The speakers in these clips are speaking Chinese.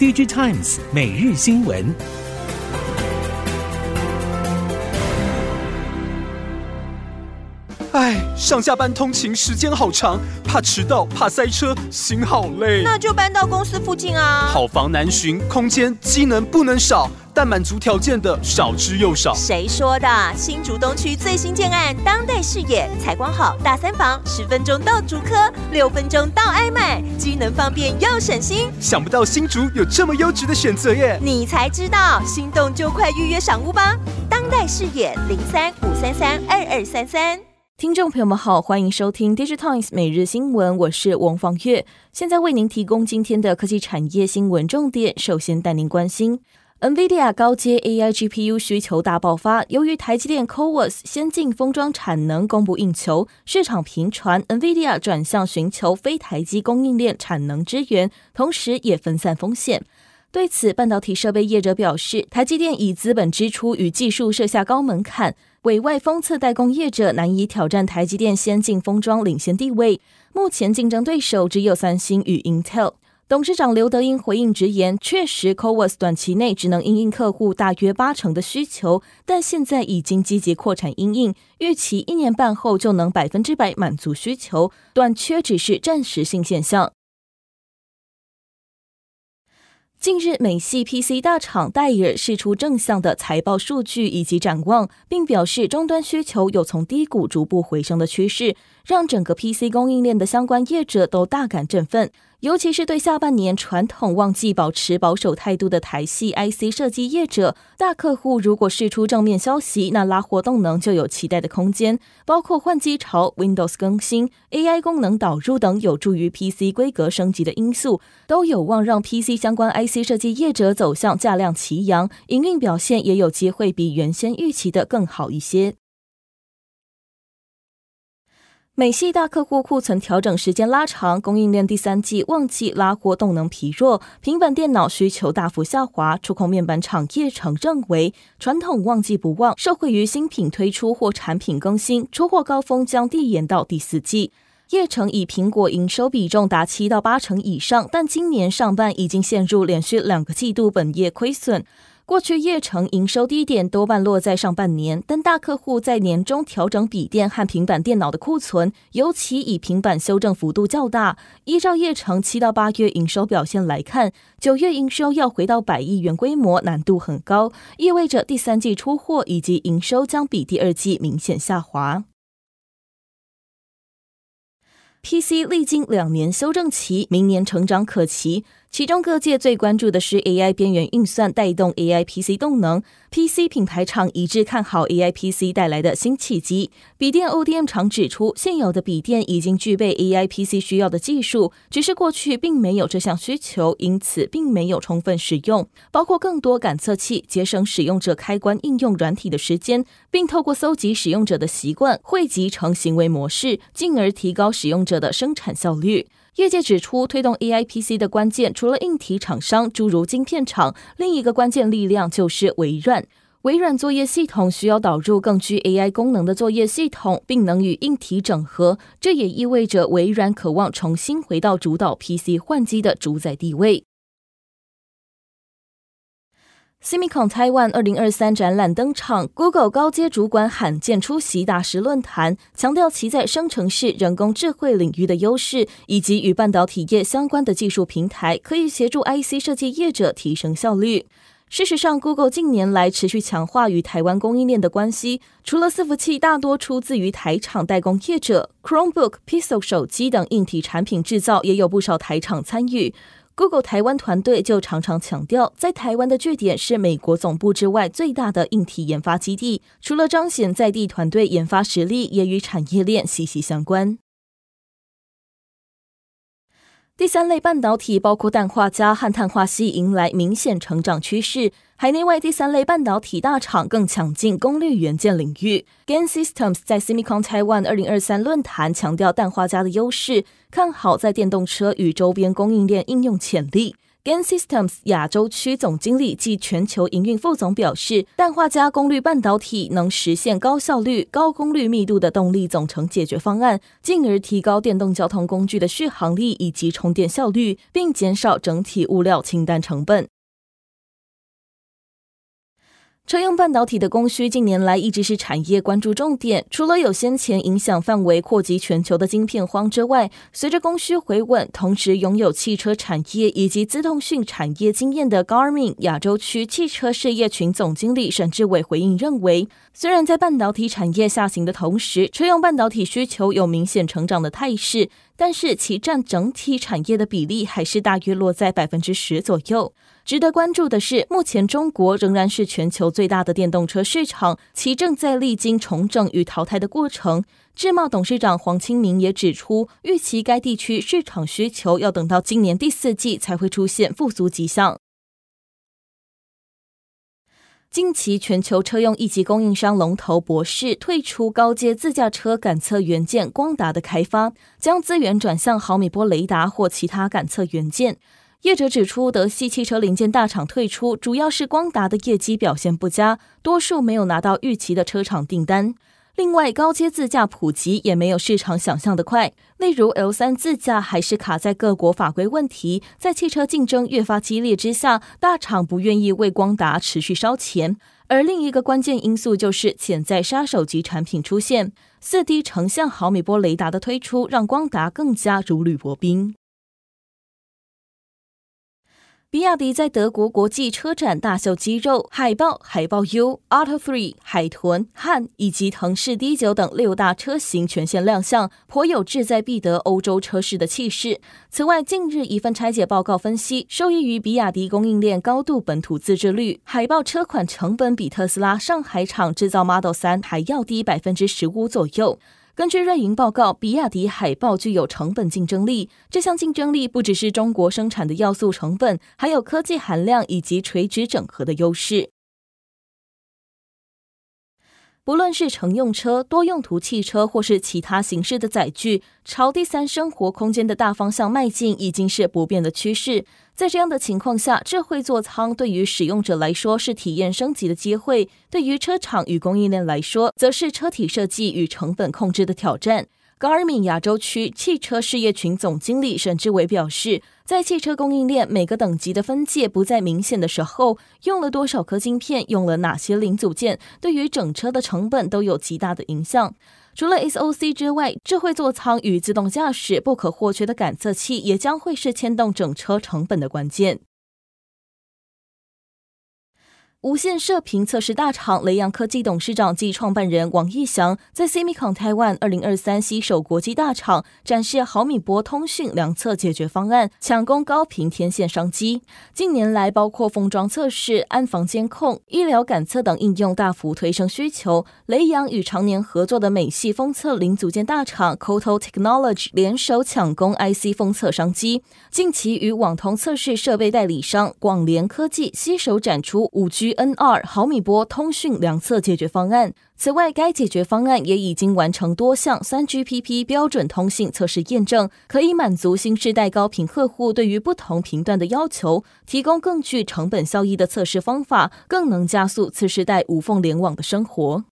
DigiTimes 每日新闻。唉，上下班通勤时间好长，怕迟到，怕塞车，心好累。那就搬到公司附近啊。好房难寻，空间机能不能少，但满足条件的少之又少。谁说的？新竹东区最新建案，当代视野，采光好，大三房，十分钟到竹科，六分钟到爱买，机能方便又省心。想不到新竹有这么优质的选择耶！你才知道，心动就快预约赏屋吧。当代视野零三五三三二二三三。听众朋友们好，欢迎收听《DigiTimes 每日新闻》，我是王方月，现在为您提供今天的科技产业新闻重点。首先带您关心，NVIDIA 高阶 AI GPU 需求大爆发，由于台积电 CoWoS 先进封装产能供不应求，市场频传 NVIDIA 转向寻求非台积供应链产能支援，同时也分散风险。对此，半导体设备业者表示，台积电以资本支出与技术设下高门槛。委外封测代工业者难以挑战台积电先进封装领先地位，目前竞争对手只有三星与 Intel。董事长刘德英回应直言，确实 CoWoS 短期内只能因应客户大约八成的需求，但现在已经积极扩产因应，预期一年半后就能百分之百满足需求，短缺只是暂时性现象。近日，美系 PC 大厂戴尔释出正向的财报数据以及展望，并表示终端需求有从低谷逐步回升的趋势，让整个 PC 供应链的相关业者都大感振奋。尤其是对下半年传统旺季保持保守态度的台系 IC 设计业者，大客户如果释出正面消息，那拉货动能就有期待的空间。包括换机潮、Windows 更新、AI 功能导入等有助于 PC 规格升级的因素，都有望让 PC 相关 IC 设计业者走向价量齐扬，营运表现也有机会比原先预期的更好一些。美系大客户库存调整时间拉长，供应链第三季旺季拉货动能疲弱，平板电脑需求大幅下滑。触控面板厂业成认为，传统旺季不旺，受惠于新品推出或产品更新，出货高峰将递延到第四季。叶城以苹果营收比重达七到八成以上，但今年上半已经陷入连续两个季度本业亏损。过去业成营收低点多半落在上半年，但大客户在年中调整笔电和平板电脑的库存，尤其以平板修正幅度较大。依照业成七到八月营收表现来看，九月营收要回到百亿元规模难度很高，意味着第三季出货以及营收将比第二季明显下滑。PC 历经两年修正期，明年成长可期。其中各界最关注的是 AI 边缘运算带动 AI PC 动能，PC 品牌厂一致看好 AI PC 带来的新契机。笔电 ODM 厂指出，现有的笔电已经具备 AI PC 需要的技术，只是过去并没有这项需求，因此并没有充分使用，包括更多感测器，节省使用者开关应用软体的时间，并透过搜集使用者的习惯，汇集成行为模式，进而提高使用者的生产效率。业界指出，推动 AI PC 的关键除了硬体厂商，诸如晶片厂，另一个关键力量就是微软。微软作业系统需要导入更具 AI 功能的作业系统，并能与硬体整合。这也意味着微软渴望重新回到主导 PC 换机的主宰地位。Semicon Taiwan 二零二三展览登场，Google 高阶主管罕见出席大师论坛，强调其在生成式人工智慧领域的优势，以及与半导体业相关的技术平台，可以协助 IC 设计业者提升效率。事实上，Google 近年来持续强化与台湾供应链的关系，除了伺服器大多出自于台厂代工业者，Chromebook、Pixel 手机等硬体产品制造也有不少台厂参与。Google 台湾团队就常常强调，在台湾的据点是美国总部之外最大的硬体研发基地。除了彰显在地团队研发实力，也与产业链息息相关。第三类半导体包括氮化镓和碳化矽，迎来明显成长趋势。海内外第三类半导体大厂更抢进功率元件领域。GaN Systems 在 Semicon Taiwan 二零二三论坛强调氮化镓的优势，看好在电动车与周边供应链应用潜力。Gain Systems 亚洲区总经理暨全球营运副总表示，氮化镓功率半导体能实现高效率、高功率密度的动力总成解决方案，进而提高电动交通工具的续航力以及充电效率，并减少整体物料清单成本。车用半导体的供需近年来一直是产业关注重点。除了有先前影响范围扩及全球的晶片荒之外，随着供需回稳，同时拥有汽车产业以及资通讯产业经验的 Garmin 亚洲区汽车事业群总经理沈志伟回应认为，虽然在半导体产业下行的同时，车用半导体需求有明显成长的态势，但是其占整体产业的比例还是大约落在百分之十左右。值得关注的是，目前中国仍然是全球最大的电动车市场，其正在历经重整与淘汰的过程。智茂董事长黄清明也指出，预期该地区市场需求要等到今年第四季才会出现复苏迹象。近期，全球车用一级供应商龙头博士退出高阶自驾车感测元件光达的开发，将资源转向毫米波雷达或其他感测元件。业者指出，德系汽车零件大厂退出，主要是光达的业绩表现不佳，多数没有拿到预期的车厂订单。另外，高阶自驾普及也没有市场想象的快，例如 L 三自驾还是卡在各国法规问题，在汽车竞争越发激烈之下，大厂不愿意为光达持续烧钱。而另一个关键因素就是潜在杀手级产品出现，四 D 成像毫米波雷达的推出，让光达更加如履薄冰。比亚迪在德国国际车展大秀肌肉，海豹、海豹 U、AUTO3、海豚、汉以及腾势 D9 等六大车型全线亮相，颇有志在必得欧洲车市的气势。此外，近日一份拆解报告分析，受益于比亚迪供应链高度本土自制率，海豹车款成本比特斯拉上海厂制造 Model 3还要低百分之十五左右。根据瑞银报告，比亚迪海豹具有成本竞争力。这项竞争力不只是中国生产的要素成本，还有科技含量以及垂直整合的优势。不论是乘用车、多用途汽车，或是其他形式的载具，朝第三生活空间的大方向迈进，已经是不变的趋势。在这样的情况下，智慧座舱对于使用者来说是体验升级的机会，对于车厂与供应链来说，则是车体设计与成本控制的挑战。Garmin 亚洲区汽车事业群总经理沈志伟表示，在汽车供应链每个等级的分界不再明显的时候，用了多少颗晶片，用了哪些零组件，对于整车的成本都有极大的影响。除了 SOC 之外，智慧座舱与自动驾驶不可或缺的感测器，也将会是牵动整车成本的关键。无线射频测试大厂雷阳科技董事长暨创办人王义祥在 SEMICON Taiwan 二零二三携手国际大厂展示毫米波通讯量测解决方案，抢攻高频天线商机。近年来，包括封装测试、安防监控、医疗感测等应用大幅推升需求。雷阳与常年合作的美系封测零组件大厂 c o t o Technology 联手抢攻 IC 封测商机。近期与网通测试设备代理商广联科技携手展出五 G。N 二毫米波通讯两侧解决方案。此外，该解决方案也已经完成多项 3GPP 标准通信测试验证，可以满足新世代高频客户对于不同频段的要求，提供更具成本效益的测试方法，更能加速次世代无缝联网的生活。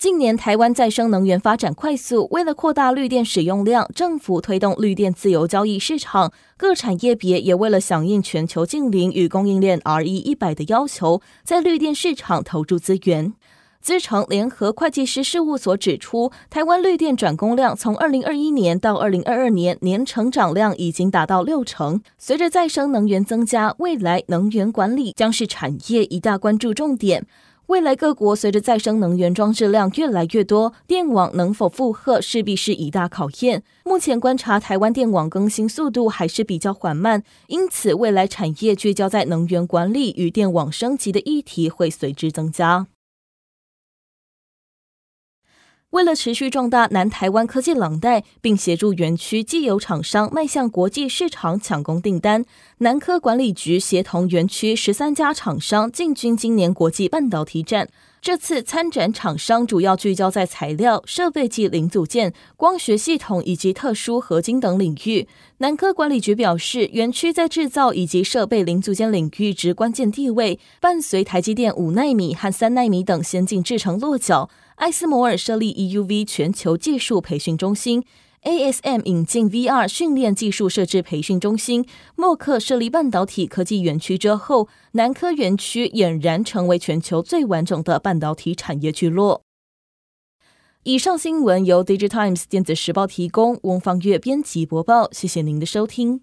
近年，台湾再生能源发展快速，为了扩大绿电使用量，政府推动绿电自由交易市场，各产业别也为了响应全球净零与供应链 RE 一百的要求，在绿电市场投注资源。资诚联合会计师事务所指出，台湾绿电转供量从二零二一年到二零二二年年成长量已经达到六成。随着再生能源增加，未来能源管理将是产业一大关注重点。未来各国随着再生能源装置量越来越多，电网能否负荷势必是一大考验。目前观察台湾电网更新速度还是比较缓慢，因此未来产业聚焦在能源管理与电网升级的议题会随之增加。为了持续壮大南台湾科技廊带，并协助园区既有厂商迈向国际市场抢攻订单，南科管理局协同园区十三家厂商进军今年国际半导体展。这次参展厂商主要聚焦在材料、设备及零组件、光学系统以及特殊合金等领域。南科管理局表示，园区在制造以及设备零组件领域之关键地位，伴随台积电五纳米和三纳米等先进制程落脚，艾斯摩尔设立 EUV 全球技术培训中心。ASM 引进 VR 训练技术设置培训中心，默克设立半导体科技园区之后，南科园区俨然成为全球最完整的半导体产业聚落。以上新闻由 digitalimes 电子时报提供，翁方月编辑播报，谢谢您的收听。